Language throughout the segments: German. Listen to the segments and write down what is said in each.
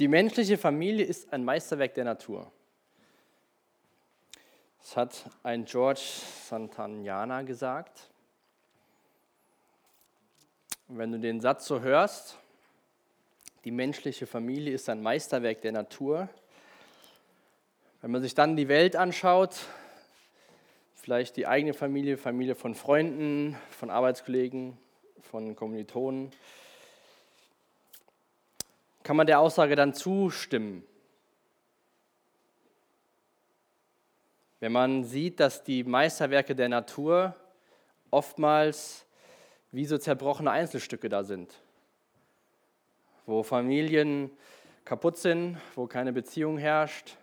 Die menschliche Familie ist ein Meisterwerk der Natur. Das hat ein George Santayana gesagt. wenn du den Satz so hörst, die menschliche Familie ist ein Meisterwerk der Natur, wenn man sich dann die Welt anschaut, vielleicht die eigene Familie, Familie von Freunden, von Arbeitskollegen, von Kommilitonen, kann man der Aussage dann zustimmen. Wenn man sieht, dass die Meisterwerke der Natur oftmals wie so zerbrochene Einzelstücke da sind, wo Familien kaputt sind, wo keine Beziehung herrscht,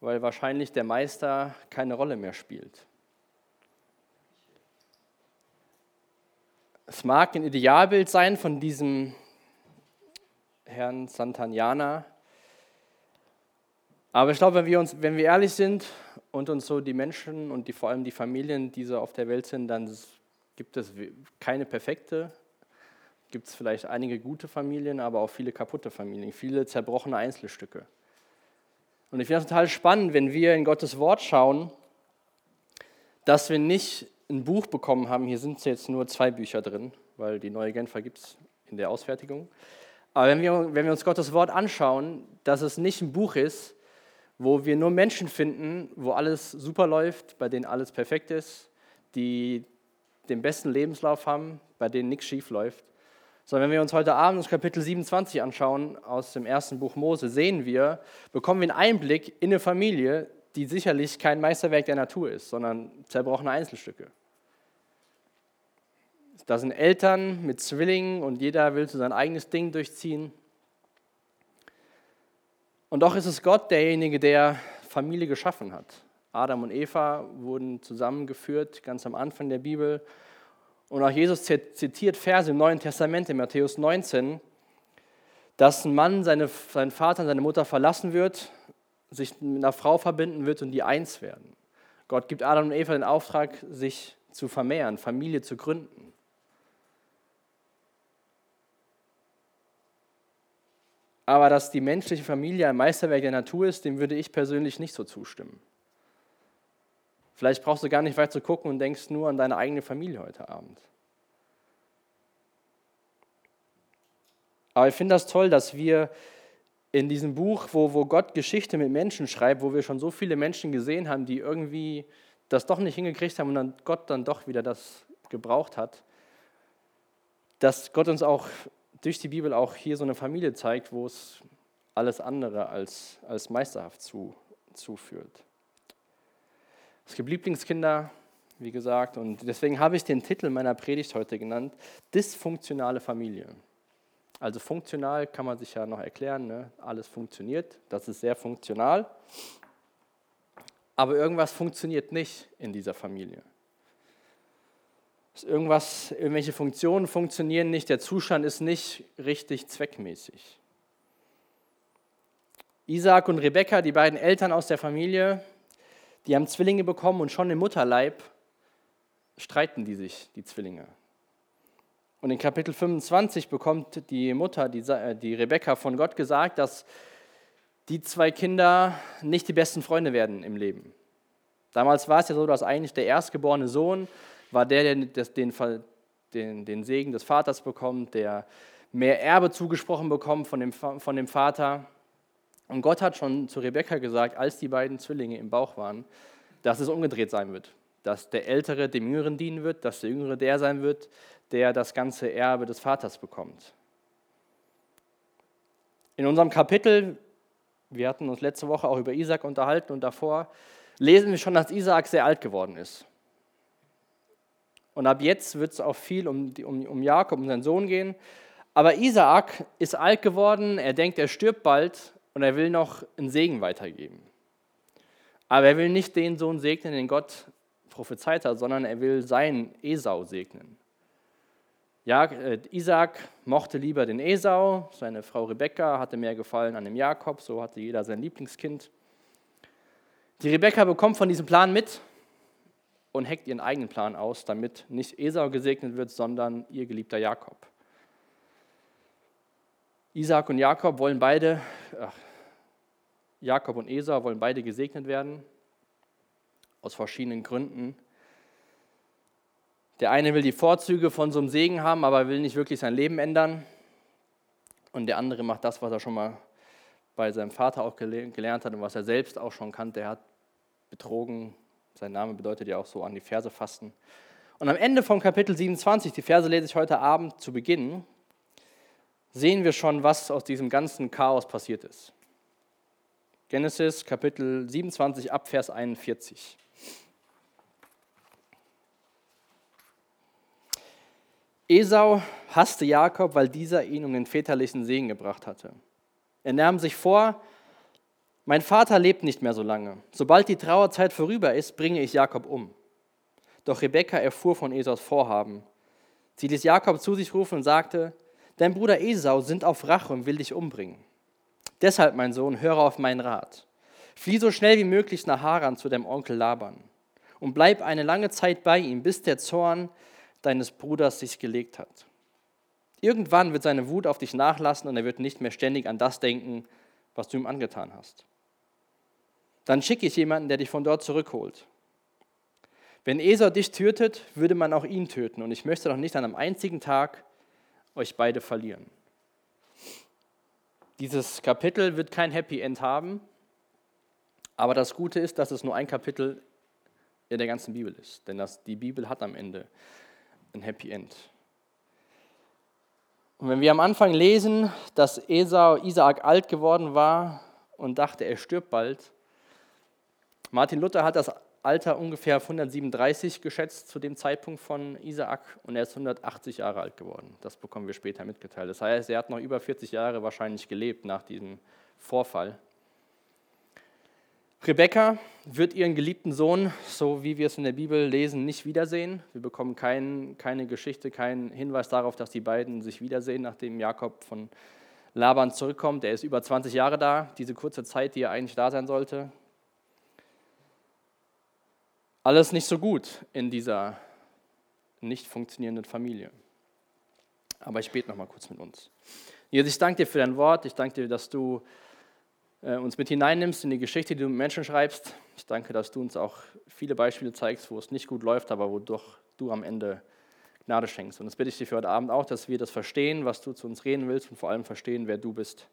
weil wahrscheinlich der Meister keine Rolle mehr spielt. Es mag ein Idealbild sein von diesem Herrn Santaniana. Aber ich glaube, wenn wir, uns, wenn wir ehrlich sind und uns so die Menschen und die, vor allem die Familien, die so auf der Welt sind, dann gibt es keine perfekte, gibt es vielleicht einige gute Familien, aber auch viele kaputte Familien, viele zerbrochene Einzelstücke. Und ich finde es total spannend, wenn wir in Gottes Wort schauen, dass wir nicht ein Buch bekommen haben, hier sind jetzt nur zwei Bücher drin, weil die neue Genfer gibt es in der Ausfertigung, aber wenn wir, wenn wir uns Gottes Wort anschauen, dass es nicht ein Buch ist, wo wir nur Menschen finden, wo alles super läuft, bei denen alles perfekt ist, die den besten Lebenslauf haben, bei denen nichts schief läuft, sondern wenn wir uns heute Abend das Kapitel 27 anschauen aus dem ersten Buch Mose, sehen wir, bekommen wir einen Einblick in eine Familie, die sicherlich kein Meisterwerk der Natur ist, sondern zerbrochene Einzelstücke. Da sind Eltern mit Zwillingen und jeder will so sein eigenes Ding durchziehen. Und doch ist es Gott derjenige, der Familie geschaffen hat. Adam und Eva wurden zusammengeführt, ganz am Anfang der Bibel. Und auch Jesus zitiert Verse im Neuen Testament, in Matthäus 19, dass ein Mann seine, seinen Vater und seine Mutter verlassen wird, sich mit einer Frau verbinden wird und die eins werden. Gott gibt Adam und Eva den Auftrag, sich zu vermehren, Familie zu gründen. Aber dass die menschliche Familie ein Meisterwerk der Natur ist, dem würde ich persönlich nicht so zustimmen. Vielleicht brauchst du gar nicht weit zu gucken und denkst nur an deine eigene Familie heute Abend. Aber ich finde das toll, dass wir in diesem Buch, wo, wo Gott Geschichte mit Menschen schreibt, wo wir schon so viele Menschen gesehen haben, die irgendwie das doch nicht hingekriegt haben und dann Gott dann doch wieder das gebraucht hat, dass Gott uns auch durch die Bibel auch hier so eine Familie zeigt, wo es alles andere als, als meisterhaft zu, zuführt. Es gibt Lieblingskinder, wie gesagt, und deswegen habe ich den Titel meiner Predigt heute genannt, Dysfunktionale Familie. Also funktional kann man sich ja noch erklären, ne? alles funktioniert, das ist sehr funktional, aber irgendwas funktioniert nicht in dieser Familie irgendwas, irgendwelche Funktionen funktionieren nicht, der Zustand ist nicht richtig zweckmäßig. Isaac und Rebekka, die beiden Eltern aus der Familie, die haben Zwillinge bekommen und schon im Mutterleib streiten die sich, die Zwillinge. Und in Kapitel 25 bekommt die Mutter, die, äh, die Rebekka, von Gott gesagt, dass die zwei Kinder nicht die besten Freunde werden im Leben. Damals war es ja so, dass eigentlich der erstgeborene Sohn war der, der den, den, den Segen des Vaters bekommt, der mehr Erbe zugesprochen bekommt von dem, von dem Vater. Und Gott hat schon zu Rebekka gesagt, als die beiden Zwillinge im Bauch waren, dass es umgedreht sein wird. Dass der Ältere dem Jüngeren dienen wird, dass der Jüngere der sein wird, der das ganze Erbe des Vaters bekommt. In unserem Kapitel, wir hatten uns letzte Woche auch über Isaac unterhalten und davor, lesen wir schon, dass Isaac sehr alt geworden ist. Und ab jetzt wird es auch viel um, um, um Jakob, um seinen Sohn gehen. Aber Isaak ist alt geworden, er denkt, er stirbt bald und er will noch einen Segen weitergeben. Aber er will nicht den Sohn segnen, den Gott prophezeit hat, sondern er will seinen Esau segnen. Ja, äh, Isaac mochte lieber den Esau, seine Frau Rebekka hatte mehr gefallen an dem Jakob, so hatte jeder sein Lieblingskind. Die Rebekka bekommt von diesem Plan mit und heckt ihren eigenen Plan aus, damit nicht Esau gesegnet wird, sondern ihr geliebter Jakob. Isaac und Jakob wollen beide ach, Jakob und Esau wollen beide gesegnet werden, aus verschiedenen Gründen. Der eine will die Vorzüge von so einem Segen haben, aber will nicht wirklich sein Leben ändern. Und der andere macht das, was er schon mal bei seinem Vater auch gelernt hat und was er selbst auch schon kannte. Er hat betrogen. Sein Name bedeutet ja auch so an die Verse fasten. Und am Ende von Kapitel 27, die Verse lese ich heute Abend zu Beginn, sehen wir schon, was aus diesem ganzen Chaos passiert ist. Genesis Kapitel 27 ab Vers 41. Esau hasste Jakob, weil dieser ihn um den väterlichen Segen gebracht hatte. Er nahm sich vor, mein Vater lebt nicht mehr so lange. Sobald die Trauerzeit vorüber ist, bringe ich Jakob um. Doch Rebekka erfuhr von Esaus Vorhaben. Sie ließ Jakob zu sich rufen und sagte, Dein Bruder Esau sind auf Rache und will dich umbringen. Deshalb, mein Sohn, höre auf meinen Rat. Flieh so schnell wie möglich nach Haran zu deinem Onkel Laban und bleib eine lange Zeit bei ihm, bis der Zorn deines Bruders sich gelegt hat. Irgendwann wird seine Wut auf dich nachlassen und er wird nicht mehr ständig an das denken, was du ihm angetan hast. Dann schicke ich jemanden, der dich von dort zurückholt. Wenn Esau dich tötet, würde man auch ihn töten und ich möchte doch nicht an einem einzigen Tag euch beide verlieren. Dieses Kapitel wird kein Happy End haben, aber das Gute ist, dass es nur ein Kapitel in der ganzen Bibel ist, denn das, die Bibel hat am Ende ein Happy End. Und wenn wir am Anfang lesen, dass Esau, Isaak alt geworden war und dachte, er stirbt bald, Martin Luther hat das Alter ungefähr auf 137 geschätzt zu dem Zeitpunkt von Isaak und er ist 180 Jahre alt geworden. Das bekommen wir später mitgeteilt. Das heißt, er hat noch über 40 Jahre wahrscheinlich gelebt nach diesem Vorfall. Rebekka wird ihren geliebten Sohn, so wie wir es in der Bibel lesen, nicht wiedersehen. Wir bekommen kein, keine Geschichte, keinen Hinweis darauf, dass die beiden sich wiedersehen, nachdem Jakob von Laban zurückkommt. Er ist über 20 Jahre da, diese kurze Zeit, die er eigentlich da sein sollte. Alles nicht so gut in dieser nicht funktionierenden Familie. Aber ich bete noch mal kurz mit uns. Jesus, ich danke dir für dein Wort. Ich danke dir, dass du äh, uns mit hineinnimmst in die Geschichte, die du mit Menschen schreibst. Ich danke, dass du uns auch viele Beispiele zeigst, wo es nicht gut läuft, aber wo doch du am Ende Gnade schenkst. Und das bitte ich dir für heute Abend auch, dass wir das verstehen, was du zu uns reden willst und vor allem verstehen, wer du bist.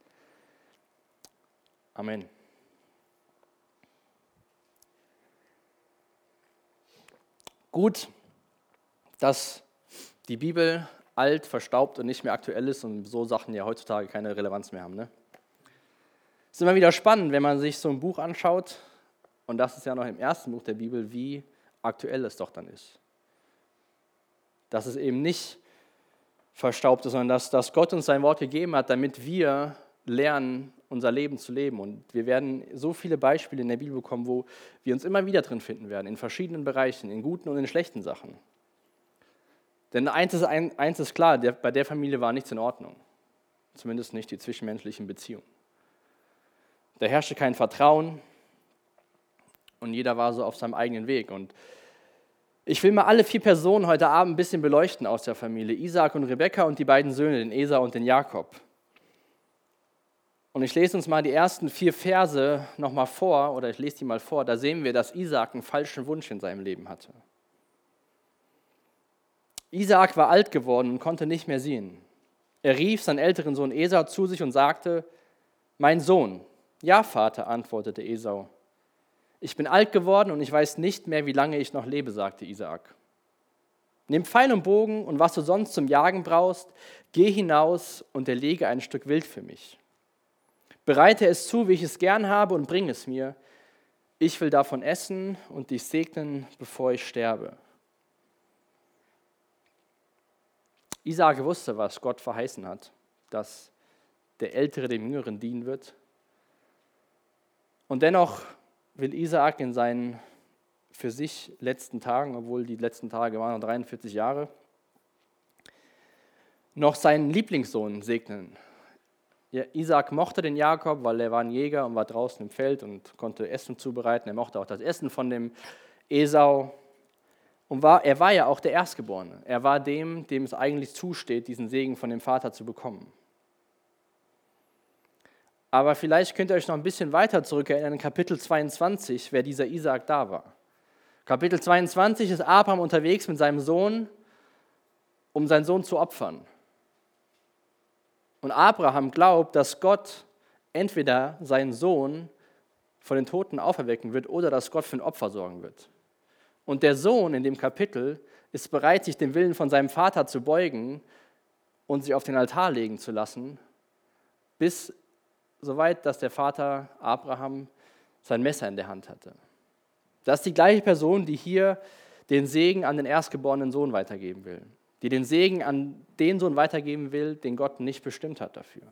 Amen. Gut, dass die Bibel alt, verstaubt und nicht mehr aktuell ist und so Sachen ja heutzutage keine Relevanz mehr haben. Ne? Es ist immer wieder spannend, wenn man sich so ein Buch anschaut, und das ist ja noch im ersten Buch der Bibel, wie aktuell es doch dann ist. Dass es eben nicht verstaubt ist, sondern dass, dass Gott uns sein Wort gegeben hat, damit wir lernen, unser Leben zu leben. Und wir werden so viele Beispiele in der Bibel bekommen, wo wir uns immer wieder drin finden werden, in verschiedenen Bereichen, in guten und in schlechten Sachen. Denn eins ist, eins ist klar, der, bei der Familie war nichts in Ordnung. Zumindest nicht die zwischenmenschlichen Beziehungen. Da herrschte kein Vertrauen und jeder war so auf seinem eigenen Weg. Und ich will mal alle vier Personen heute Abend ein bisschen beleuchten aus der Familie. Isaac und Rebekka und die beiden Söhne, den Esau und den Jakob. Und ich lese uns mal die ersten vier Verse nochmal vor, oder ich lese die mal vor. Da sehen wir, dass Isaac einen falschen Wunsch in seinem Leben hatte. Isaac war alt geworden und konnte nicht mehr sehen. Er rief seinen älteren Sohn Esau zu sich und sagte, mein Sohn. Ja, Vater, antwortete Esau. Ich bin alt geworden und ich weiß nicht mehr, wie lange ich noch lebe, sagte Isaac. Nimm Pfeil und Bogen und was du sonst zum Jagen brauchst, geh hinaus und erlege ein Stück Wild für mich. Bereite es zu, wie ich es gern habe, und bring es mir. Ich will davon essen und dich segnen, bevor ich sterbe. Isaac wusste, was Gott verheißen hat, dass der Ältere dem Jüngeren dienen wird. Und dennoch will Isaac in seinen für sich letzten Tagen, obwohl die letzten Tage waren noch 43 Jahre, noch seinen Lieblingssohn segnen, Isaac mochte den Jakob, weil er war ein Jäger und war draußen im Feld und konnte Essen zubereiten. Er mochte auch das Essen von dem Esau. Und war, er war ja auch der Erstgeborene. Er war dem, dem es eigentlich zusteht, diesen Segen von dem Vater zu bekommen. Aber vielleicht könnt ihr euch noch ein bisschen weiter zurückerinnern, in Kapitel 22, wer dieser Isaak da war. Kapitel 22 ist Abraham unterwegs mit seinem Sohn, um seinen Sohn zu opfern. Und Abraham glaubt, dass Gott entweder seinen Sohn von den Toten auferwecken wird oder dass Gott für ein Opfer sorgen wird. Und der Sohn in dem Kapitel ist bereit, sich dem Willen von seinem Vater zu beugen und sich auf den Altar legen zu lassen, bis soweit, dass der Vater Abraham sein Messer in der Hand hatte. Das ist die gleiche Person, die hier den Segen an den erstgeborenen Sohn weitergeben will, die den Segen an den Sohn weitergeben will, den Gott nicht bestimmt hat dafür.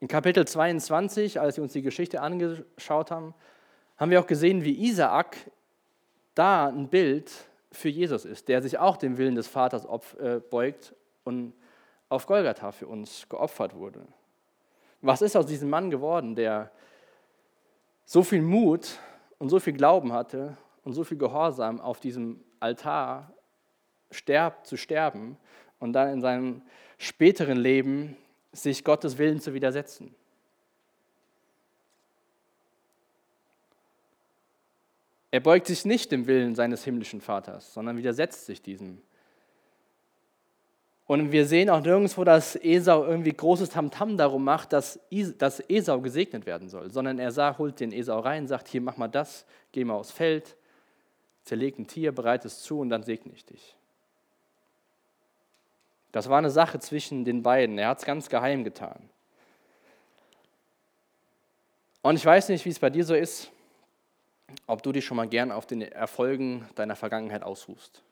In Kapitel 22, als wir uns die Geschichte angeschaut haben, haben wir auch gesehen, wie Isaak da ein Bild für Jesus ist, der sich auch dem Willen des Vaters äh, beugt und auf Golgatha für uns geopfert wurde. Was ist aus diesem Mann geworden, der so viel Mut und so viel Glauben hatte und so viel Gehorsam auf diesem Altar sterb, zu sterben und dann in seinem späteren Leben sich Gottes Willen zu widersetzen? Er beugt sich nicht dem Willen seines himmlischen Vaters, sondern widersetzt sich diesem. Und wir sehen auch nirgendwo, dass Esau irgendwie großes Tamtam darum macht, dass, Esau gesegnet werden soll, sondern er holt den Esau rein, sagt, hier mach mal das, geh mal aufs Feld, zerleg ein Tier, bereite es zu und dann segne ich dich. Das war eine Sache zwischen den beiden. Er hat es ganz geheim getan. Und ich weiß nicht, wie es bei dir so ist ob du dich schon mal gern auf den Erfolgen deiner Vergangenheit ausruhst.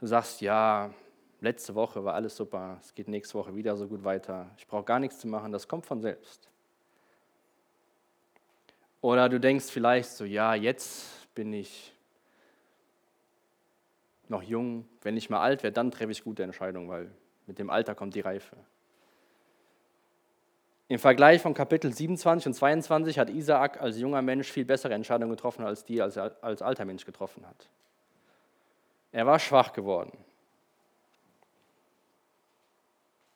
Du sagst, ja, letzte Woche war alles super, es geht nächste Woche wieder so gut weiter, ich brauche gar nichts zu machen, das kommt von selbst. Oder du denkst vielleicht so, ja, jetzt bin ich noch jung, wenn ich mal alt werde, dann treffe ich gute Entscheidungen, weil mit dem Alter kommt die Reife. Im Vergleich von Kapitel 27 und 22 hat Isaak als junger Mensch viel bessere Entscheidungen getroffen, als die als, als alter Mensch getroffen hat. Er war schwach geworden.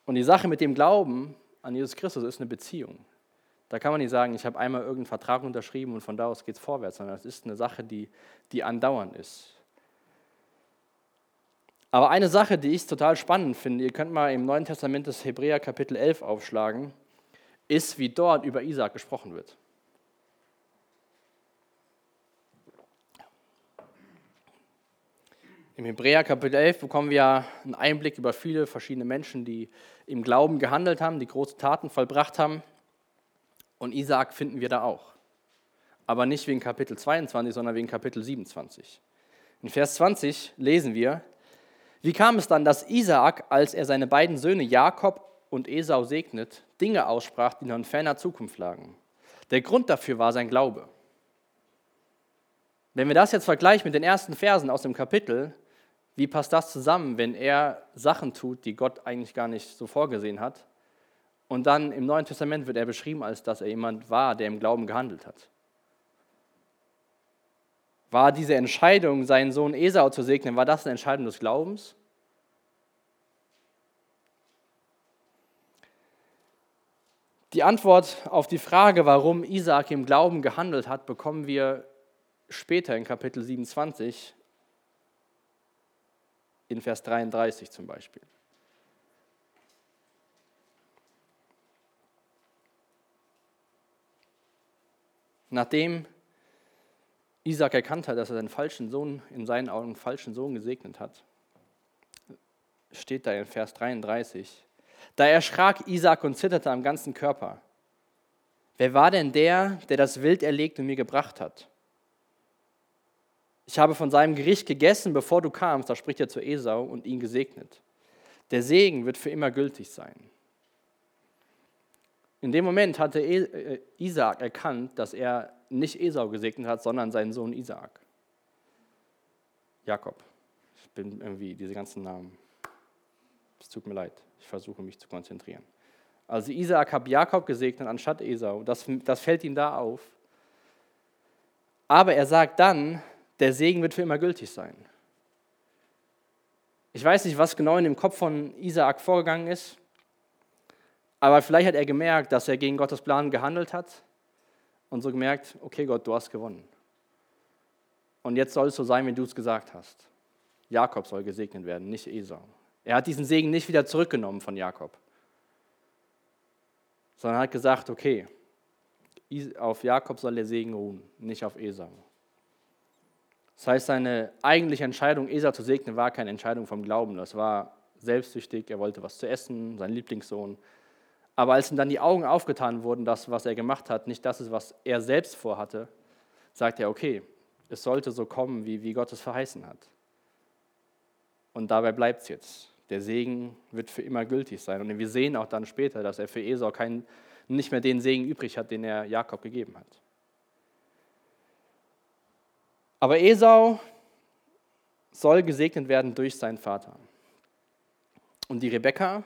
Und die Sache mit dem Glauben an Jesus Christus ist eine Beziehung. Da kann man nicht sagen, ich habe einmal irgendeinen Vertrag unterschrieben und von da aus geht es vorwärts, sondern es ist eine Sache, die, die andauernd ist. Aber eine Sache, die ich total spannend finde, ihr könnt mal im Neuen Testament das Hebräer Kapitel 11 aufschlagen ist, wie dort über Isaac gesprochen wird. Im Hebräer Kapitel 11 bekommen wir einen Einblick über viele verschiedene Menschen, die im Glauben gehandelt haben, die große Taten vollbracht haben. Und Isaac finden wir da auch. Aber nicht wegen Kapitel 22, sondern wegen Kapitel 27. In Vers 20 lesen wir, wie kam es dann, dass Isaak, als er seine beiden Söhne Jakob und Esau segnet, Dinge aussprach, die noch in ferner Zukunft lagen. Der Grund dafür war sein Glaube. Wenn wir das jetzt vergleichen mit den ersten Versen aus dem Kapitel, wie passt das zusammen, wenn er Sachen tut, die Gott eigentlich gar nicht so vorgesehen hat? Und dann im Neuen Testament wird er beschrieben, als dass er jemand war, der im Glauben gehandelt hat. War diese Entscheidung, seinen Sohn Esau zu segnen, war das eine Entscheidung des Glaubens? Die Antwort auf die Frage, warum Isaac im Glauben gehandelt hat, bekommen wir später in Kapitel 27, in Vers 33 zum Beispiel. Nachdem Isaac erkannt hat, dass er seinen falschen Sohn, in seinen Augen falschen Sohn gesegnet hat, steht da in Vers 33, da erschrak Isaac und zitterte am ganzen Körper. Wer war denn der, der das Wild erlegt und mir gebracht hat? Ich habe von seinem Gericht gegessen, bevor du kamst, da spricht er zu Esau und ihn gesegnet. Der Segen wird für immer gültig sein. In dem Moment hatte e, äh, Isaac erkannt, dass er nicht Esau gesegnet hat, sondern seinen Sohn Isaac. Jakob. Ich bin irgendwie diese ganzen Namen. Es tut mir leid. Ich versuche mich zu konzentrieren. Also Isaak hat Jakob gesegnet anstatt Esau. Das, das fällt ihm da auf. Aber er sagt dann, der Segen wird für immer gültig sein. Ich weiß nicht, was genau in dem Kopf von Isaak vorgegangen ist, Aber vielleicht hat er gemerkt, dass er gegen Gottes Plan gehandelt hat und so gemerkt, okay Gott, du hast gewonnen. Und jetzt soll es so sein, wie du es gesagt hast. Jakob soll gesegnet werden, nicht Esau. Er hat diesen Segen nicht wieder zurückgenommen von Jakob, sondern hat gesagt, okay, auf Jakob soll der Segen ruhen, nicht auf Esau. Das heißt, seine eigentliche Entscheidung, Esau zu segnen, war keine Entscheidung vom Glauben. Das war selbstsüchtig, er wollte was zu essen, sein Lieblingssohn. Aber als ihm dann die Augen aufgetan wurden, das, was er gemacht hat, nicht das ist, was er selbst vorhatte, sagt er, okay, es sollte so kommen, wie, wie Gott es verheißen hat. Und dabei bleibt es jetzt. Der Segen wird für immer gültig sein. Und wir sehen auch dann später, dass er für Esau kein, nicht mehr den Segen übrig hat, den er Jakob gegeben hat. Aber Esau soll gesegnet werden durch seinen Vater. Und die Rebekka,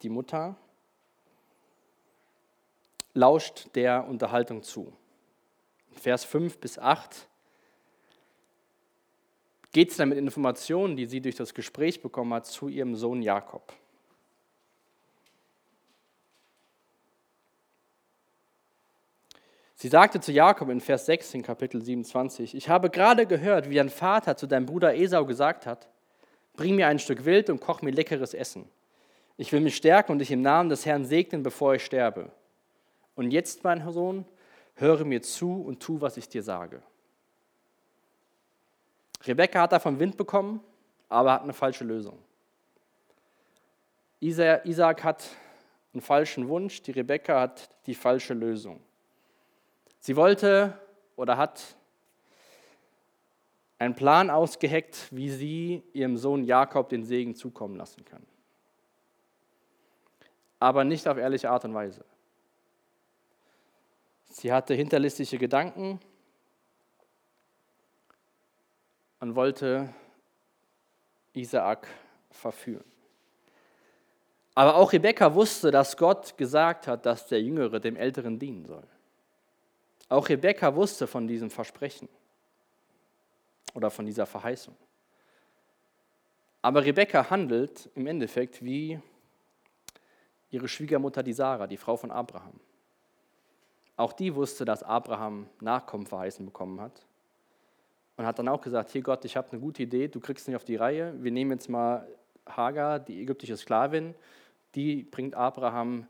die Mutter, lauscht der Unterhaltung zu. Vers 5 bis 8 geht es dann mit Informationen, die sie durch das Gespräch bekommen hat, zu ihrem Sohn Jakob. Sie sagte zu Jakob in Vers 6 in Kapitel 27, ich habe gerade gehört, wie dein Vater zu deinem Bruder Esau gesagt hat, bring mir ein Stück Wild und koch mir leckeres Essen. Ich will mich stärken und dich im Namen des Herrn segnen, bevor ich sterbe. Und jetzt, mein Sohn, höre mir zu und tu, was ich dir sage. Rebekka hat davon Wind bekommen, aber hat eine falsche Lösung. Isaac hat einen falschen Wunsch, die Rebekka hat die falsche Lösung. Sie wollte oder hat einen Plan ausgeheckt, wie sie ihrem Sohn Jakob den Segen zukommen lassen kann. Aber nicht auf ehrliche Art und Weise. Sie hatte hinterlistige Gedanken und wollte Isaak verführen. Aber auch Rebekka wusste, dass Gott gesagt hat, dass der Jüngere dem Älteren dienen soll. Auch Rebekka wusste von diesem Versprechen oder von dieser Verheißung. Aber Rebekka handelt im Endeffekt wie ihre Schwiegermutter, die Sarah, die Frau von Abraham. Auch die wusste, dass Abraham Nachkommen verheißen bekommen hat und hat dann auch gesagt, hier Gott, ich habe eine gute Idee, du kriegst nicht auf die Reihe, wir nehmen jetzt mal Hagar, die ägyptische Sklavin, die bringt Abraham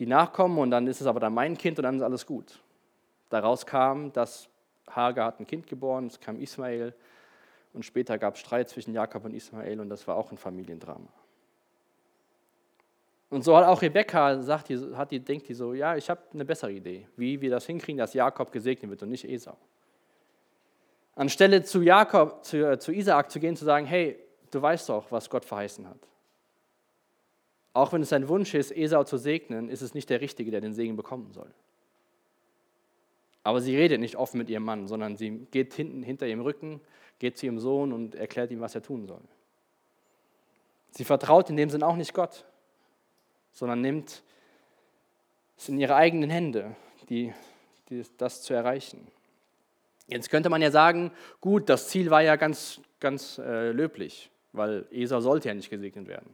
die Nachkommen und dann ist es aber dann mein Kind und dann ist alles gut. Daraus kam, dass Hagar hat ein Kind geboren, es kam Ismael und später gab es Streit zwischen Jakob und Ismael und das war auch ein Familiendrama. Und so hat auch Rebekka, sagt hat die, denkt die so, ja, ich habe eine bessere Idee, wie wir das hinkriegen, dass Jakob gesegnet wird und nicht Esau. Anstelle zu Jakob, zu, äh, zu Isaak zu gehen, zu sagen, hey, du weißt doch, was Gott verheißen hat. Auch wenn es sein Wunsch ist, Esau zu segnen, ist es nicht der Richtige, der den Segen bekommen soll. Aber sie redet nicht offen mit ihrem Mann, sondern sie geht hinten hinter ihrem Rücken, geht zu ihrem Sohn und erklärt ihm, was er tun soll. Sie vertraut in dem Sinn auch nicht Gott, sondern nimmt es in ihre eigenen Hände, die, die, das zu erreichen. Jetzt könnte man ja sagen, gut, das Ziel war ja ganz, ganz äh, löblich, weil Esau sollte ja nicht gesegnet werden.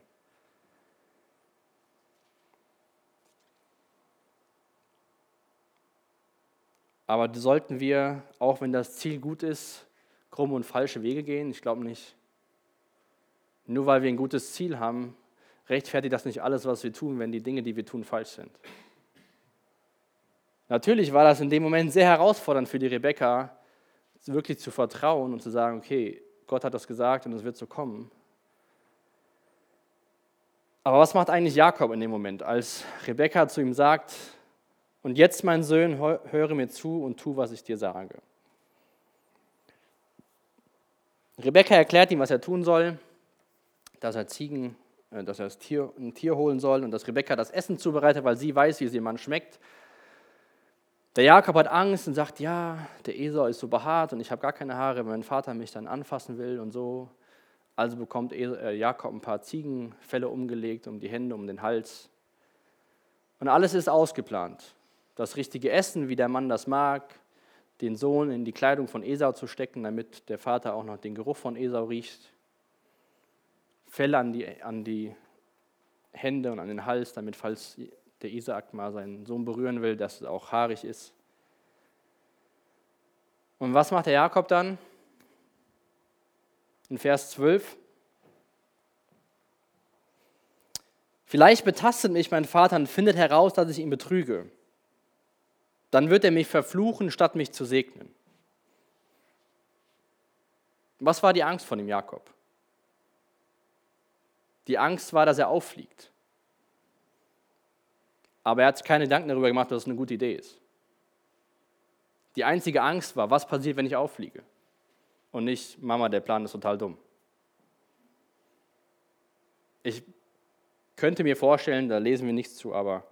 Aber sollten wir, auch wenn das Ziel gut ist, krumme und falsche Wege gehen? Ich glaube nicht. Nur weil wir ein gutes Ziel haben, rechtfertigt das nicht alles, was wir tun, wenn die Dinge, die wir tun, falsch sind. Natürlich war das in dem Moment sehr herausfordernd für die Rebecca, wirklich zu vertrauen und zu sagen, okay, Gott hat das gesagt und es wird so kommen. Aber was macht eigentlich Jakob in dem Moment, als Rebekka zu ihm sagt, und jetzt, mein Sohn, höre mir zu und tu, was ich dir sage. Rebekka erklärt ihm, was er tun soll, dass er Ziegen, dass er das Tier, ein Tier holen soll und dass Rebekka das Essen zubereitet, weil sie weiß, wie es Mann schmeckt. Der Jakob hat Angst und sagt, ja, der Esau ist so behaart und ich habe gar keine Haare, wenn mein Vater mich dann anfassen will und so. Also bekommt äh, Jakob ein paar Ziegenfelle umgelegt um die Hände, um den Hals. Und alles ist ausgeplant. Das richtige Essen, wie der Mann das mag, den Sohn in die Kleidung von Esau zu stecken, damit der Vater auch noch den Geruch von Esau riecht. Felle an die, an die Hände und an den Hals, damit, falls der Isaak mal seinen Sohn berühren will, dass es auch haarig ist. Und was macht der Jakob dann? In Vers 12. Vielleicht betastet mich mein Vater und findet heraus, dass ich ihn betrüge. Dann wird er mich verfluchen, statt mich zu segnen. Was war die Angst von dem Jakob? Die Angst war, dass er auffliegt. Aber er hat sich keine Gedanken darüber gemacht, dass es eine gute Idee ist. Die einzige Angst war, was passiert, wenn ich auffliege? Und nicht, Mama, der Plan ist total dumm. Ich könnte mir vorstellen, da lesen wir nichts zu, aber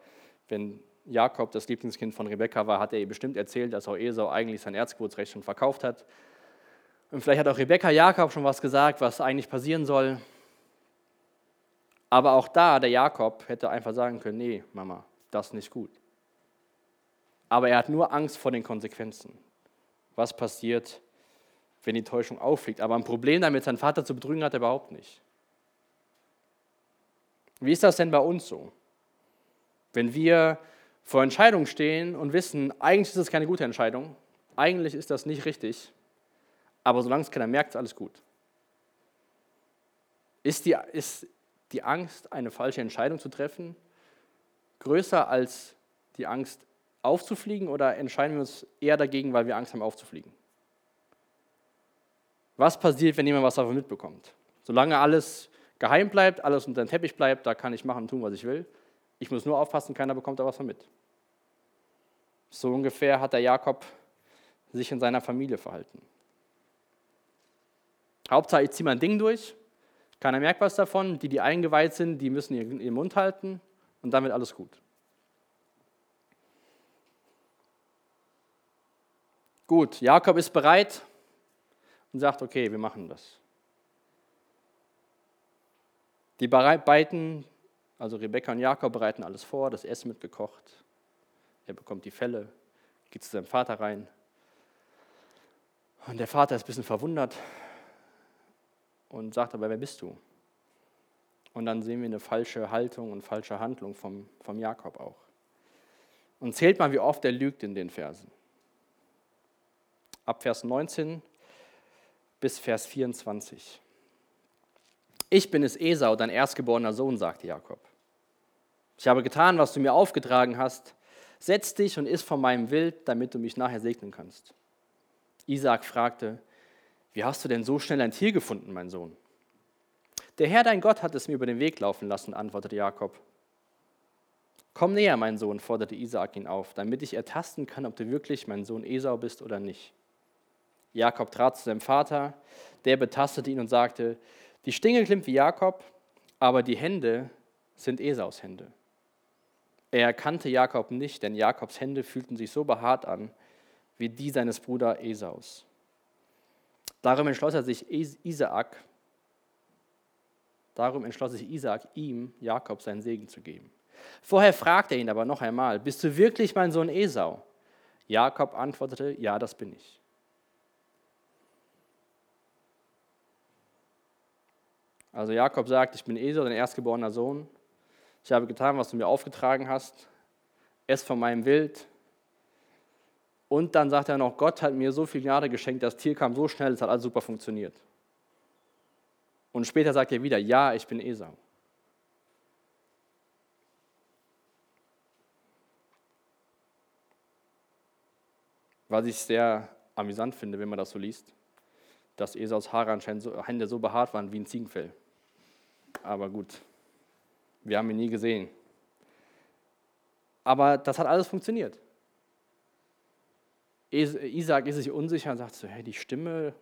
wenn Jakob das Lieblingskind von Rebekka war, hat er ihr bestimmt erzählt, dass auch Esau eigentlich sein Erzgeburtsrecht schon verkauft hat. Und vielleicht hat auch Rebekka Jakob schon was gesagt, was eigentlich passieren soll. Aber auch da, der Jakob hätte einfach sagen können, nee, Mama, das ist nicht gut. Aber er hat nur Angst vor den Konsequenzen. Was passiert, wenn die Täuschung auffliegt? Aber ein Problem damit, seinen Vater zu betrügen, hat er überhaupt nicht. Wie ist das denn bei uns so? Wenn wir vor Entscheidungen stehen und wissen, eigentlich ist das keine gute Entscheidung, eigentlich ist das nicht richtig, aber solange es keiner merkt, ist alles gut. Ist die, ist, die Angst, eine falsche Entscheidung zu treffen, größer als die Angst aufzufliegen oder entscheiden wir uns eher dagegen, weil wir Angst haben aufzufliegen? Was passiert, wenn jemand was davon mitbekommt? Solange alles geheim bleibt, alles unter dem Teppich bleibt, da kann ich machen und tun, was ich will. Ich muss nur aufpassen, keiner bekommt da was von mit. So ungefähr hat der Jakob sich in seiner Familie verhalten. Hauptsache, ich ziehe mein Ding durch, keiner merkt was davon. Die, die eingeweiht sind, die müssen ihren Mund halten und wird alles gut. Gut, Jakob ist bereit und sagt, okay, wir machen das. Die beiden, also Rebekka und Jakob, bereiten alles vor, das Essen wird gekocht. Er bekommt die Felle, geht zu seinem Vater rein. Und der Vater ist ein bisschen verwundert, und sagt aber, wer bist du? Und dann sehen wir eine falsche Haltung und falsche Handlung vom, vom Jakob auch. Und zählt mal, wie oft er lügt in den Versen. Ab Vers 19 bis Vers 24. Ich bin es Esau, dein erstgeborener Sohn, sagte Jakob. Ich habe getan, was du mir aufgetragen hast. Setz dich und iss von meinem Wild, damit du mich nachher segnen kannst. Isaac fragte, wie hast du denn so schnell ein Tier gefunden, mein Sohn? Der Herr dein Gott hat es mir über den Weg laufen lassen, antwortete Jakob. Komm näher, mein Sohn, forderte Isaak ihn auf, damit ich ertasten kann, ob du wirklich mein Sohn Esau bist oder nicht. Jakob trat zu seinem Vater, der betastete ihn und sagte, die Stinge klimmt wie Jakob, aber die Hände sind Esaus Hände. Er erkannte Jakob nicht, denn Jakobs Hände fühlten sich so behaart an wie die seines Bruders Esaus. Darum entschloss er sich Isaak, darum entschloss sich Isaak, ihm, Jakob, seinen Segen zu geben. Vorher fragte er ihn aber noch einmal, bist du wirklich mein Sohn Esau? Jakob antwortete, ja, das bin ich. Also Jakob sagt, ich bin Esau, dein erstgeborener Sohn. Ich habe getan, was du mir aufgetragen hast. Ess von meinem Wild, und dann sagt er noch, Gott hat mir so viel Gnade geschenkt, das Tier kam so schnell, es hat alles super funktioniert. Und später sagt er wieder, ja, ich bin Esau. Was ich sehr amüsant finde, wenn man das so liest, dass Esaus Haare anscheinend so, Hände so behaart waren wie ein Ziegenfell. Aber gut, wir haben ihn nie gesehen. Aber das hat alles funktioniert. Isaac ist sich unsicher und sagt so, hey, die Stimme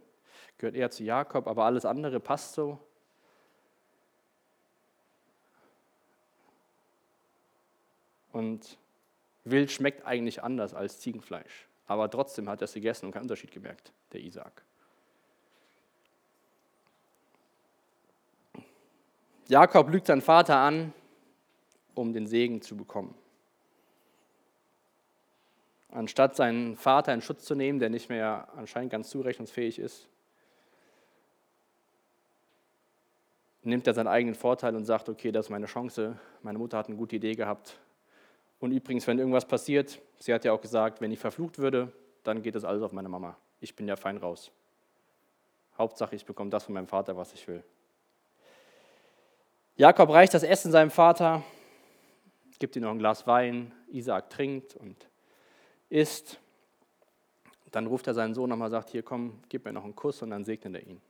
gehört eher zu Jakob, aber alles andere passt so. Und Wild schmeckt eigentlich anders als Ziegenfleisch. Aber trotzdem hat er es gegessen und keinen Unterschied gemerkt, der Isaac. Jakob lügt seinen Vater an, um den Segen zu bekommen. Anstatt seinen Vater in Schutz zu nehmen, der nicht mehr anscheinend ganz zurechnungsfähig ist, nimmt er seinen eigenen Vorteil und sagt, okay, das ist meine Chance, meine Mutter hat eine gute Idee gehabt. Und übrigens, wenn irgendwas passiert, sie hat ja auch gesagt, wenn ich verflucht würde, dann geht das alles auf meine Mama. Ich bin ja fein raus. Hauptsache, ich bekomme das von meinem Vater, was ich will. Jakob reicht das Essen seinem Vater, gibt ihm noch ein Glas Wein, Isaak trinkt und isst. Dann ruft er seinen Sohn nochmal und sagt, hier komm, gib mir noch einen Kuss und dann segnet er ihn.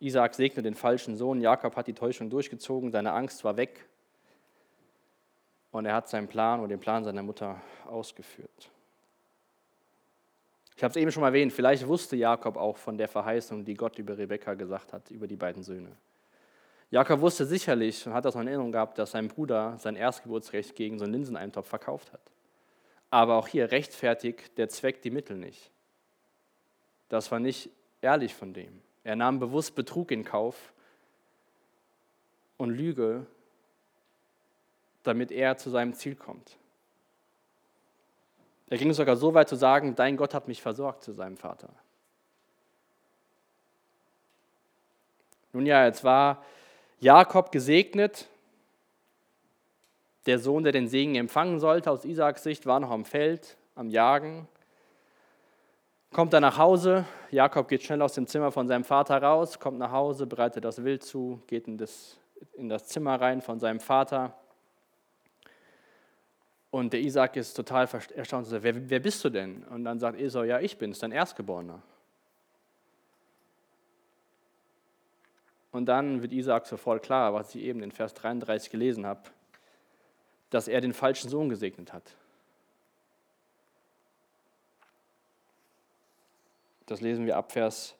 Isaak segnet den falschen Sohn, Jakob hat die Täuschung durchgezogen, seine Angst war weg und er hat seinen Plan oder den Plan seiner Mutter ausgeführt. Ich habe es eben schon erwähnt, vielleicht wusste Jakob auch von der Verheißung, die Gott über Rebekka gesagt hat, über die beiden Söhne. Jakob wusste sicherlich und hat das noch in Erinnerung gehabt, dass sein Bruder sein Erstgeburtsrecht gegen so einen Linseneintopf verkauft hat. Aber auch hier rechtfertigt der Zweck die Mittel nicht. Das war nicht ehrlich von dem. Er nahm bewusst Betrug in Kauf und Lüge, damit er zu seinem Ziel kommt. Er ging sogar so weit zu sagen, dein Gott hat mich versorgt zu seinem Vater. Nun ja, jetzt war Jakob gesegnet. Der Sohn, der den Segen empfangen sollte, aus Isaaks Sicht, war noch am Feld, am Jagen. Kommt er nach Hause, Jakob geht schnell aus dem Zimmer von seinem Vater raus, kommt nach Hause, bereitet das Wild zu, geht in das, in das Zimmer rein von seinem Vater. Und der Isaac ist total erstaunt und sagt, wer, wer bist du denn? Und dann sagt Esau, ja, ich bin es, dein Erstgeborener. Und dann wird Isaac sofort klar, was ich eben in Vers 33 gelesen habe, dass er den falschen Sohn gesegnet hat. Das lesen wir ab Vers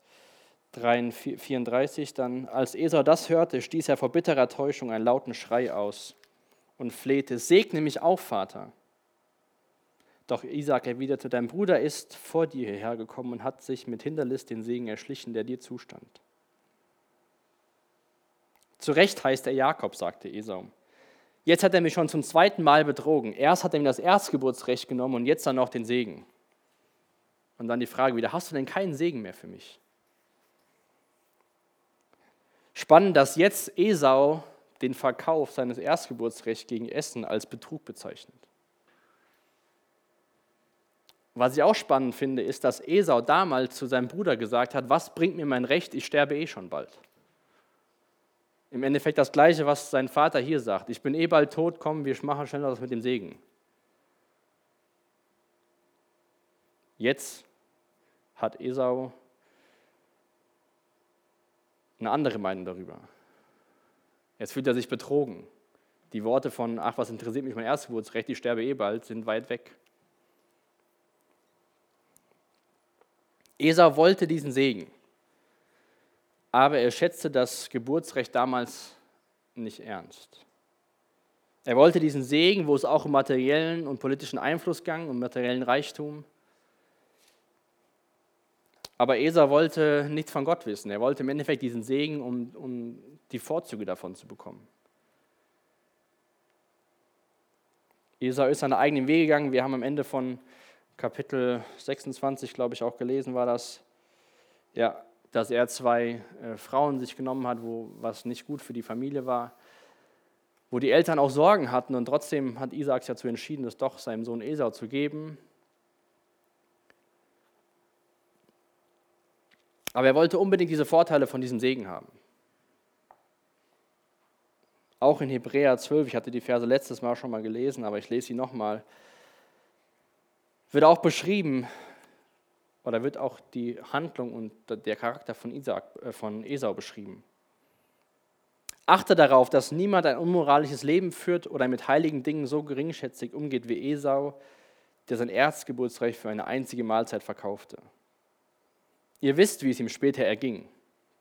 34 dann. Als Esau das hörte, stieß er vor bitterer Täuschung einen lauten Schrei aus und flehte, segne mich auch, Vater. Doch Isaac erwiderte, dein Bruder ist vor dir hierher gekommen und hat sich mit Hinderlist den Segen erschlichen, der dir zustand. Zu Recht heißt er Jakob, sagte Esau. Jetzt hat er mich schon zum zweiten Mal betrogen. Erst hat er mir das Erstgeburtsrecht genommen und jetzt dann noch den Segen. Und dann die Frage wieder, hast du denn keinen Segen mehr für mich? Spannend, dass jetzt Esau den Verkauf seines Erstgeburtsrechts gegen Essen als Betrug bezeichnet. Was ich auch spannend finde, ist, dass Esau damals zu seinem Bruder gesagt hat, was bringt mir mein Recht, ich sterbe eh schon bald. Im Endeffekt das Gleiche, was sein Vater hier sagt. Ich bin eh bald tot, komm, wir machen schneller das mit dem Segen. Jetzt hat Esau eine andere Meinung darüber. Jetzt fühlt er sich betrogen. Die Worte von, ach, was interessiert mich mein Erstgeburtsrecht, ich sterbe eh bald, sind weit weg. Esau wollte diesen Segen, aber er schätzte das Geburtsrecht damals nicht ernst. Er wollte diesen Segen, wo es auch um materiellen und politischen Einfluss ging, um materiellen Reichtum. Aber Esau wollte nichts von Gott wissen. Er wollte im Endeffekt diesen Segen, um, um die Vorzüge davon zu bekommen. Esau ist seine eigenen Wege gegangen. Wir haben am Ende von Kapitel 26, glaube ich, auch gelesen, war das, ja, dass er zwei äh, Frauen sich genommen hat, wo was nicht gut für die Familie war, wo die Eltern auch Sorgen hatten und trotzdem hat Isaac sich dazu entschieden, das doch seinem Sohn Esau zu geben. Aber er wollte unbedingt diese Vorteile von diesem Segen haben. Auch in Hebräer 12, ich hatte die Verse letztes Mal schon mal gelesen, aber ich lese sie nochmal, wird auch beschrieben, oder wird auch die Handlung und der Charakter von, Isaac, äh, von Esau beschrieben. Achte darauf, dass niemand ein unmoralisches Leben führt oder mit heiligen Dingen so geringschätzig umgeht wie Esau, der sein Erstgeburtsrecht für eine einzige Mahlzeit verkaufte. Ihr wisst, wie es ihm später erging.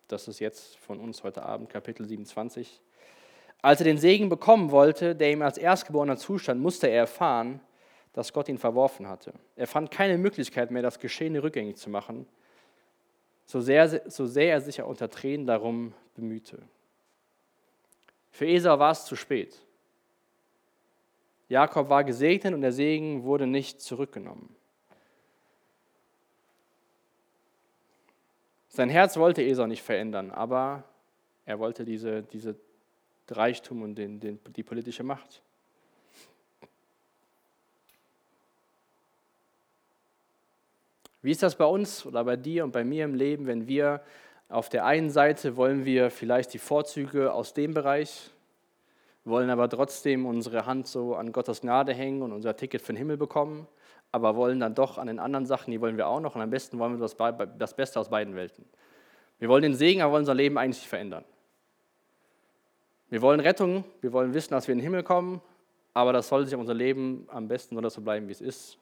Das ist jetzt von uns heute Abend Kapitel 27. Als er den Segen bekommen wollte, der ihm als Erstgeborener zustand, musste er erfahren, dass Gott ihn verworfen hatte. Er fand keine Möglichkeit mehr, das Geschehene rückgängig zu machen, so sehr, so sehr er sich unter Tränen darum bemühte. Für Esau war es zu spät. Jakob war gesegnet und der Segen wurde nicht zurückgenommen. Sein Herz wollte Esau nicht verändern, aber Er wollte diese, diese Reichtum und den, den, die politische Macht. Wie ist das bei uns oder bei dir und bei mir im Leben, wenn wir auf der einen Seite wollen wir vielleicht die Vorzüge aus dem Bereich, wollen aber trotzdem unsere Hand so an Gottes Gnade hängen und unser Ticket für den Himmel bekommen, aber wollen dann doch an den anderen Sachen, die wollen wir auch noch und am besten wollen wir das, das Beste aus beiden Welten. Wir wollen den Segen, aber wollen unser Leben eigentlich verändern. Wir wollen Rettung, wir wollen wissen, dass wir in den Himmel kommen, aber das soll sich unser Leben am besten soll das so bleiben, wie es ist.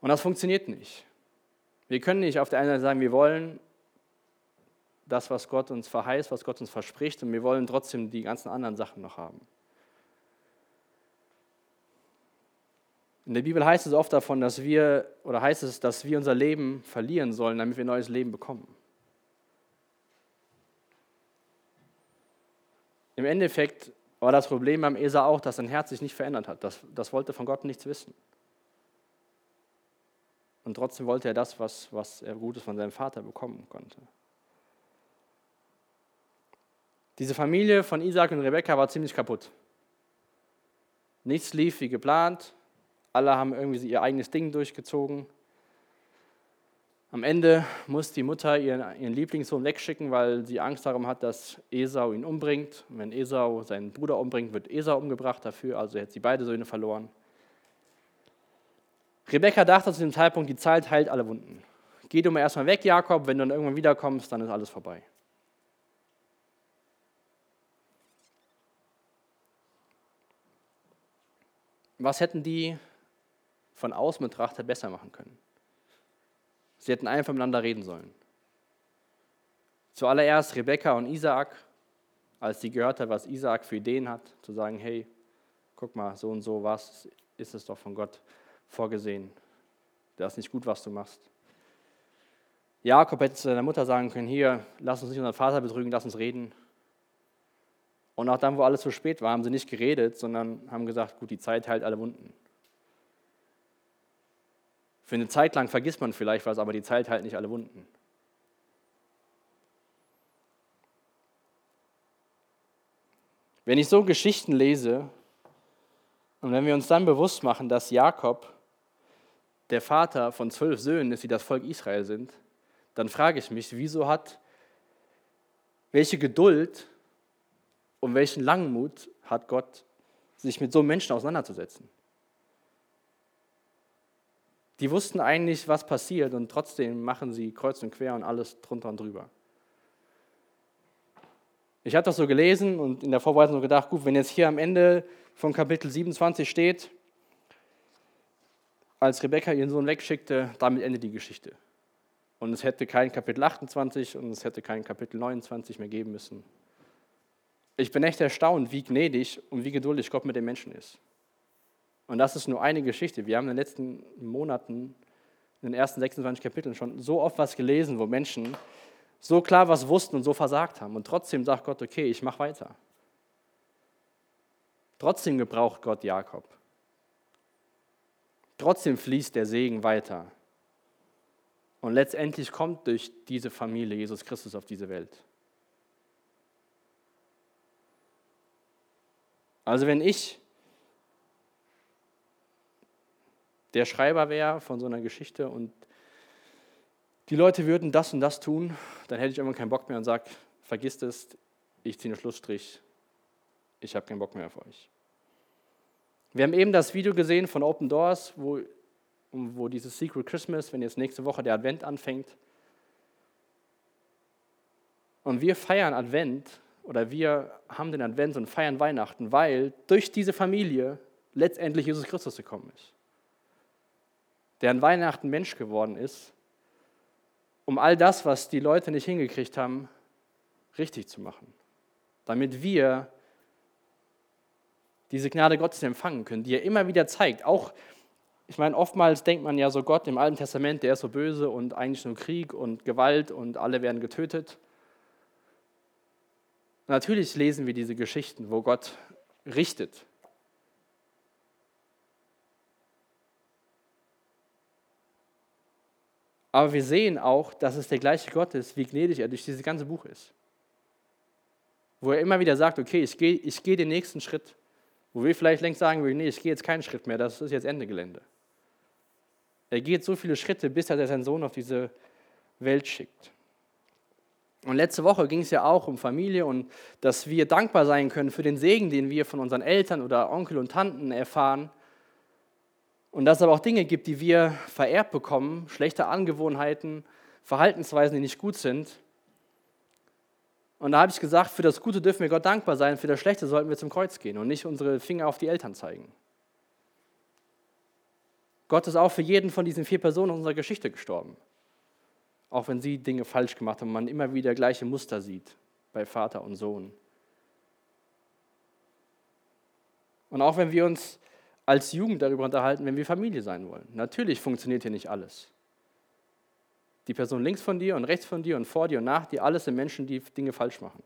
Und das funktioniert nicht. Wir können nicht auf der einen Seite sagen, wir wollen das, was Gott uns verheißt, was Gott uns verspricht, und wir wollen trotzdem die ganzen anderen Sachen noch haben. In der Bibel heißt es oft davon, dass wir, oder heißt es, dass wir unser Leben verlieren sollen, damit wir ein neues Leben bekommen. Im Endeffekt war das Problem beim Esau auch, dass sein Herz sich nicht verändert hat. Das, das wollte von Gott nichts wissen. Und trotzdem wollte er das, was, was er Gutes von seinem Vater bekommen konnte. Diese Familie von Isaac und Rebekka war ziemlich kaputt. Nichts lief wie geplant. Alle haben irgendwie ihr eigenes Ding durchgezogen. Am Ende muss die Mutter ihren, ihren Lieblingssohn wegschicken, weil sie Angst darum hat, dass Esau ihn umbringt. Und wenn Esau seinen Bruder umbringt, wird Esau umgebracht dafür, also hätte sie beide Söhne verloren. Rebekka dachte zu dem Zeitpunkt, die Zeit heilt alle Wunden. Geh du mal erstmal weg, Jakob, wenn du dann irgendwann wiederkommst, dann ist alles vorbei. Was hätten die von außen betrachtet besser machen können? Sie hätten einfach miteinander reden sollen. Zuallererst Rebekka und Isaak, als sie gehört hat, was Isaak für Ideen hat, zu sagen, hey, guck mal, so und so, was ist es doch von Gott vorgesehen. Das ist nicht gut, was du machst. Jakob hätte zu seiner Mutter sagen können, hier, lass uns nicht unseren Vater betrügen, lass uns reden. Und auch dann, wo alles zu spät war, haben sie nicht geredet, sondern haben gesagt, gut, die Zeit heilt alle Wunden. Für eine Zeit lang vergisst man vielleicht was, aber die Zeit heilt nicht alle Wunden. Wenn ich so Geschichten lese und wenn wir uns dann bewusst machen, dass Jakob der Vater von zwölf Söhnen ist, die das Volk Israel sind, dann frage ich mich, wieso hat, welche Geduld und welchen Langmut hat Gott, sich mit so Menschen auseinanderzusetzen? Die wussten eigentlich, was passiert und trotzdem machen sie kreuz und quer und alles drunter und drüber. Ich habe das so gelesen und in der Vorbereitung so gedacht, gut, wenn jetzt hier am Ende von Kapitel 27 steht, als Rebekka ihren Sohn wegschickte, damit endet die Geschichte. Und es hätte kein Kapitel 28 und es hätte kein Kapitel 29 mehr geben müssen. Ich bin echt erstaunt, wie gnädig und wie geduldig Gott mit den Menschen ist. Und das ist nur eine Geschichte. Wir haben in den letzten Monaten, in den ersten 26 Kapiteln schon so oft was gelesen, wo Menschen so klar was wussten und so versagt haben. Und trotzdem sagt Gott, okay, ich mache weiter. Trotzdem gebraucht Gott Jakob. Trotzdem fließt der Segen weiter. Und letztendlich kommt durch diese Familie Jesus Christus auf diese Welt. Also wenn ich der Schreiber wäre von so einer Geschichte und die Leute würden das und das tun, dann hätte ich irgendwann keinen Bock mehr und sage, vergisst es, ich ziehe einen Schlussstrich, ich habe keinen Bock mehr auf euch. Wir haben eben das Video gesehen von Open Doors, wo, wo dieses Secret Christmas, wenn jetzt nächste Woche der Advent anfängt. Und wir feiern Advent oder wir haben den Advent und feiern Weihnachten, weil durch diese Familie letztendlich Jesus Christus gekommen ist. Der an Weihnachten Mensch geworden ist, um all das, was die Leute nicht hingekriegt haben, richtig zu machen. Damit wir diese Gnade Gottes empfangen können, die er immer wieder zeigt. Auch, ich meine, oftmals denkt man ja so, Gott im Alten Testament, der ist so böse und eigentlich nur Krieg und Gewalt und alle werden getötet. Natürlich lesen wir diese Geschichten, wo Gott richtet. Aber wir sehen auch, dass es der gleiche Gott ist, wie gnädig er durch dieses ganze Buch ist. wo er immer wieder sagt, okay, ich gehe ich geh den nächsten Schritt. Wo wir vielleicht längst sagen würden, nee, ich gehe jetzt keinen Schritt mehr, das ist jetzt Ende Gelände. Er geht so viele Schritte, bis er seinen Sohn auf diese Welt schickt. Und letzte Woche ging es ja auch um Familie und dass wir dankbar sein können für den Segen, den wir von unseren Eltern oder Onkel und Tanten erfahren. Und dass es aber auch Dinge gibt, die wir vererbt bekommen, schlechte Angewohnheiten, Verhaltensweisen, die nicht gut sind. Und da habe ich gesagt, für das Gute dürfen wir Gott dankbar sein, für das Schlechte sollten wir zum Kreuz gehen und nicht unsere Finger auf die Eltern zeigen. Gott ist auch für jeden von diesen vier Personen unserer Geschichte gestorben. Auch wenn sie Dinge falsch gemacht haben, man immer wieder gleiche Muster sieht bei Vater und Sohn. Und auch wenn wir uns als Jugend darüber unterhalten, wenn wir Familie sein wollen. Natürlich funktioniert hier nicht alles. Die Person links von dir und rechts von dir und vor dir und nach dir, alles sind Menschen, die Dinge falsch machen.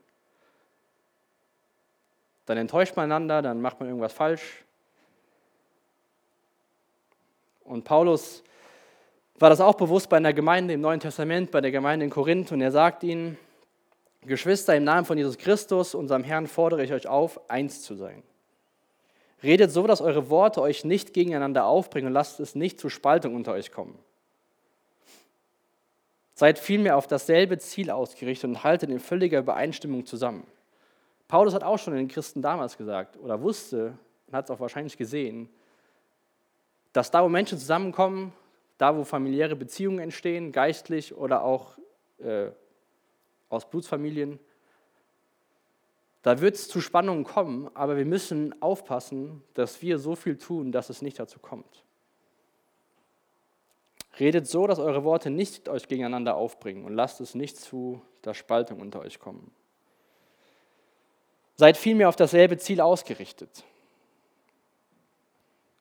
Dann enttäuscht man einander, dann macht man irgendwas falsch. Und Paulus war das auch bewusst bei einer Gemeinde im Neuen Testament, bei der Gemeinde in Korinth. Und er sagt ihnen, Geschwister, im Namen von Jesus Christus, unserem Herrn, fordere ich euch auf, eins zu sein. Redet so, dass eure Worte euch nicht gegeneinander aufbringen und lasst es nicht zu Spaltung unter euch kommen. Seid vielmehr auf dasselbe Ziel ausgerichtet und haltet in völliger Übereinstimmung zusammen. Paulus hat auch schon den Christen damals gesagt oder wusste und hat es auch wahrscheinlich gesehen, dass da, wo Menschen zusammenkommen, da, wo familiäre Beziehungen entstehen, geistlich oder auch äh, aus Blutsfamilien, da wird es zu Spannungen kommen, aber wir müssen aufpassen, dass wir so viel tun, dass es nicht dazu kommt. Redet so, dass eure Worte nicht euch gegeneinander aufbringen und lasst es nicht zu, dass Spaltung unter euch kommen. Seid vielmehr auf dasselbe Ziel ausgerichtet.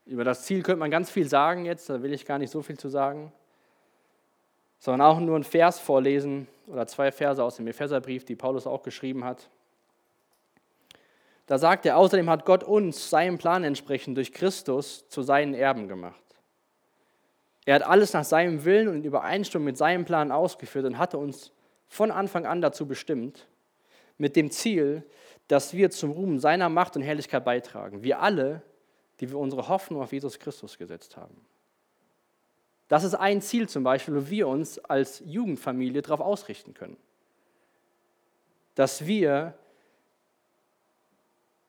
Über das Ziel könnte man ganz viel sagen jetzt, da will ich gar nicht so viel zu sagen, sondern auch nur einen Vers vorlesen oder zwei Verse aus dem Epheserbrief, die Paulus auch geschrieben hat. Da sagt er, außerdem hat Gott uns seinem Plan entsprechend durch Christus zu seinen Erben gemacht. Er hat alles nach seinem Willen und in Übereinstimmung mit seinem Plan ausgeführt und hatte uns von Anfang an dazu bestimmt, mit dem Ziel, dass wir zum Ruhm seiner Macht und Herrlichkeit beitragen. Wir alle, die wir unsere Hoffnung auf Jesus Christus gesetzt haben. Das ist ein Ziel zum Beispiel, wo wir uns als Jugendfamilie darauf ausrichten können. Dass wir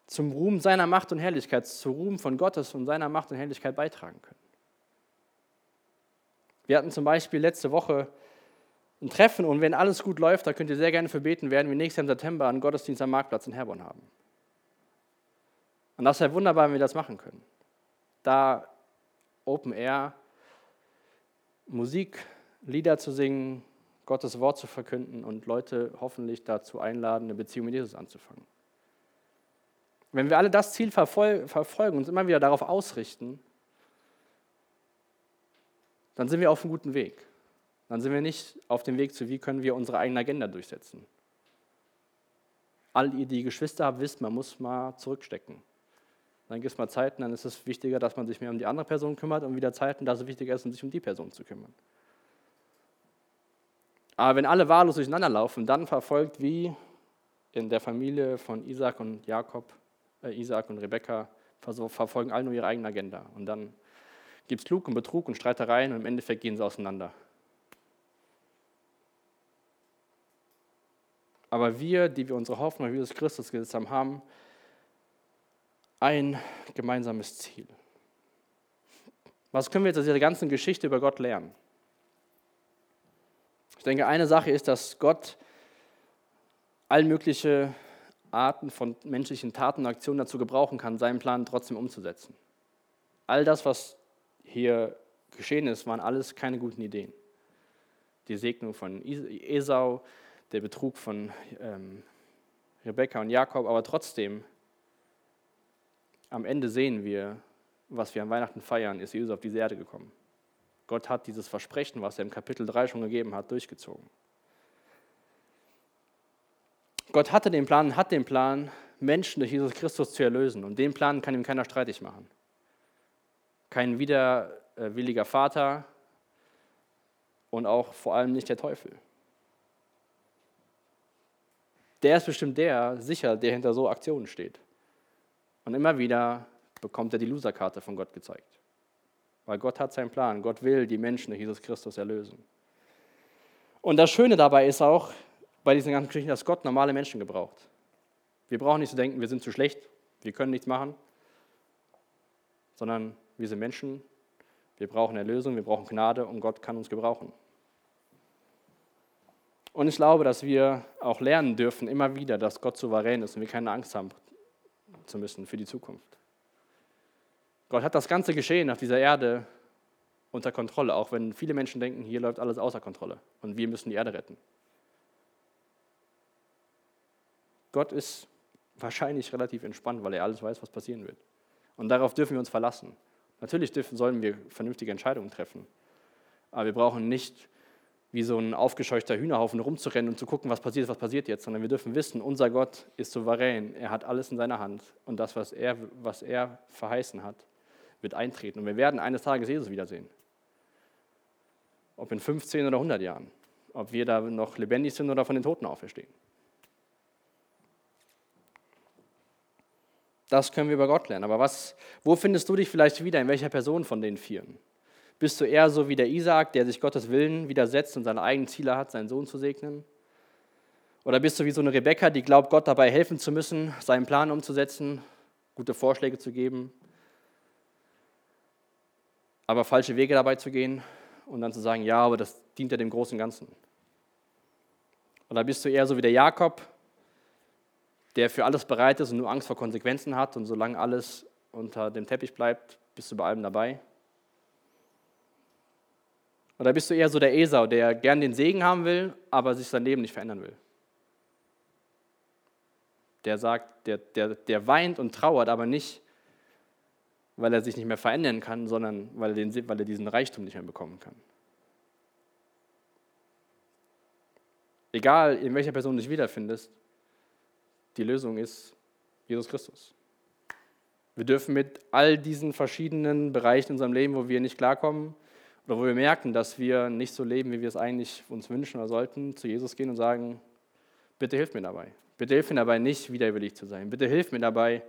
zum Ruhm seiner Macht und Herrlichkeit, zum Ruhm von Gottes und seiner Macht und Herrlichkeit beitragen können. Wir hatten zum Beispiel letzte Woche ein Treffen und wenn alles gut läuft, da könnt ihr sehr gerne für beten, werden wir nächstes Jahr im September einen Gottesdienst am Marktplatz in Herborn haben. Und das wäre wunderbar, wenn wir das machen können. Da Open Air, Musik, Lieder zu singen, Gottes Wort zu verkünden und Leute hoffentlich dazu einladen, eine Beziehung mit Jesus anzufangen. Wenn wir alle das Ziel verfolgen, uns immer wieder darauf ausrichten, dann sind wir auf einem guten Weg. Dann sind wir nicht auf dem Weg zu, wie können wir unsere eigene Agenda durchsetzen. All ihr, die Geschwister habt, wisst, man muss mal zurückstecken. Dann gibt es mal Zeiten, dann ist es wichtiger, dass man sich mehr um die andere Person kümmert und wieder Zeiten, dass es wichtiger ist, sich um die Person zu kümmern. Aber wenn alle wahllos durcheinander laufen, dann verfolgt wie in der Familie von Isaac und Jakob, äh, Isaac und Rebekka, verfolgen alle nur ihre eigene Agenda. Und dann gibt es Lug und Betrug und Streitereien und im Endeffekt gehen sie auseinander. Aber wir, die wir unsere Hoffnung auf Jesus Christus gesetzt haben, haben ein gemeinsames Ziel. Was können wir jetzt aus dieser ganzen Geschichte über Gott lernen? Ich denke, eine Sache ist, dass Gott all mögliche Arten von menschlichen Taten und Aktionen dazu gebrauchen kann, seinen Plan trotzdem umzusetzen. All das, was hier geschehen ist, waren alles keine guten Ideen. Die Segnung von Esau, der Betrug von ähm, Rebekka und Jakob, aber trotzdem, am Ende sehen wir, was wir an Weihnachten feiern, ist Jesus auf diese Erde gekommen. Gott hat dieses Versprechen, was er im Kapitel 3 schon gegeben hat, durchgezogen. Gott hatte den Plan, hat den Plan, Menschen durch Jesus Christus zu erlösen. Und den Plan kann ihm keiner streitig machen kein widerwilliger Vater und auch vor allem nicht der Teufel. der ist bestimmt der, sicher, der hinter so Aktionen steht. Und immer wieder bekommt er die Loserkarte von Gott gezeigt. Weil Gott hat seinen Plan. Gott will die Menschen durch Jesus Christus erlösen. Und das Schöne dabei ist auch bei diesen ganzen Geschichten, dass Gott normale Menschen gebraucht. Wir brauchen nicht zu denken, wir sind zu schlecht, wir können nichts machen, sondern wir sind Menschen, wir brauchen Erlösung, wir brauchen Gnade und Gott kann uns gebrauchen. Und ich glaube, dass wir auch lernen dürfen, immer wieder, dass Gott souverän ist und wir keine Angst haben zu müssen für die Zukunft. Gott hat das ganze Geschehen auf dieser Erde unter Kontrolle, auch wenn viele Menschen denken, hier läuft alles außer Kontrolle und wir müssen die Erde retten. Gott ist wahrscheinlich relativ entspannt, weil er alles weiß, was passieren wird. Und darauf dürfen wir uns verlassen. Natürlich dürfen, sollen wir vernünftige Entscheidungen treffen, aber wir brauchen nicht wie so ein aufgescheuchter Hühnerhaufen rumzurennen und zu gucken, was passiert, was passiert jetzt, sondern wir dürfen wissen, unser Gott ist souverän, er hat alles in seiner Hand und das, was er, was er verheißen hat, wird eintreten. Und wir werden eines Tages Jesus wiedersehen. Ob in 15 oder 100 Jahren. Ob wir da noch lebendig sind oder von den Toten auferstehen. Das können wir über Gott lernen. Aber was, wo findest du dich vielleicht wieder? In welcher Person von den Vieren? Bist du eher so wie der Isaak, der sich Gottes Willen widersetzt und seine eigenen Ziele hat, seinen Sohn zu segnen? Oder bist du wie so eine Rebecca, die glaubt, Gott dabei helfen zu müssen, seinen Plan umzusetzen, gute Vorschläge zu geben, aber falsche Wege dabei zu gehen und dann zu sagen, ja, aber das dient ja dem großen Ganzen? Oder bist du eher so wie der Jakob, der für alles bereit ist und nur Angst vor Konsequenzen hat und solange alles unter dem Teppich bleibt, bist du bei allem dabei? Oder bist du eher so der Esau, der gern den Segen haben will, aber sich sein Leben nicht verändern will? Der sagt, der, der, der weint und trauert, aber nicht, weil er sich nicht mehr verändern kann, sondern weil er, den, weil er diesen Reichtum nicht mehr bekommen kann. Egal, in welcher Person du dich wiederfindest, die Lösung ist Jesus Christus. Wir dürfen mit all diesen verschiedenen Bereichen in unserem Leben, wo wir nicht klarkommen, oder wo wir merken, dass wir nicht so leben, wie wir es eigentlich uns wünschen oder sollten, zu Jesus gehen und sagen, bitte hilf mir dabei. Bitte hilf mir dabei, nicht widerwillig zu sein. Bitte hilf mir dabei,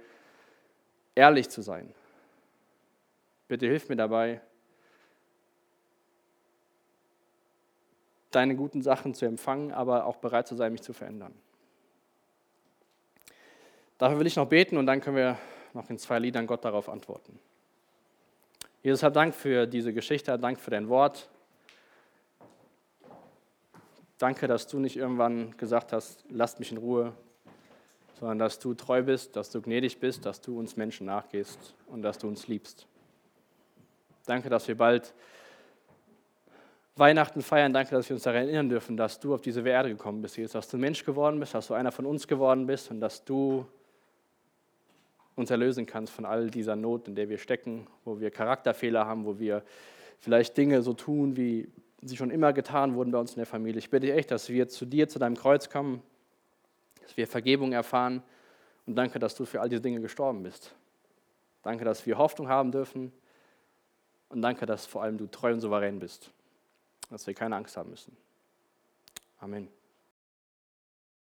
ehrlich zu sein. Bitte hilf mir dabei, deine guten Sachen zu empfangen, aber auch bereit zu sein, mich zu verändern. Dafür will ich noch beten und dann können wir noch in zwei Liedern Gott darauf antworten. Jesus, hab Dank für diese Geschichte, Dank für dein Wort. Danke, dass du nicht irgendwann gesagt hast, lasst mich in Ruhe, sondern dass du treu bist, dass du gnädig bist, dass du uns Menschen nachgehst und dass du uns liebst. Danke, dass wir bald Weihnachten feiern. Danke, dass wir uns daran erinnern dürfen, dass du auf diese Erde gekommen bist, Jesus, dass du Mensch geworden bist, dass du einer von uns geworden bist und dass du uns erlösen kannst von all dieser Not, in der wir stecken, wo wir Charakterfehler haben, wo wir vielleicht Dinge so tun, wie sie schon immer getan wurden bei uns in der Familie. Ich bitte dich echt, dass wir zu dir, zu deinem Kreuz kommen, dass wir Vergebung erfahren und danke, dass du für all diese Dinge gestorben bist. Danke, dass wir Hoffnung haben dürfen und danke, dass vor allem du treu und souverän bist, dass wir keine Angst haben müssen. Amen.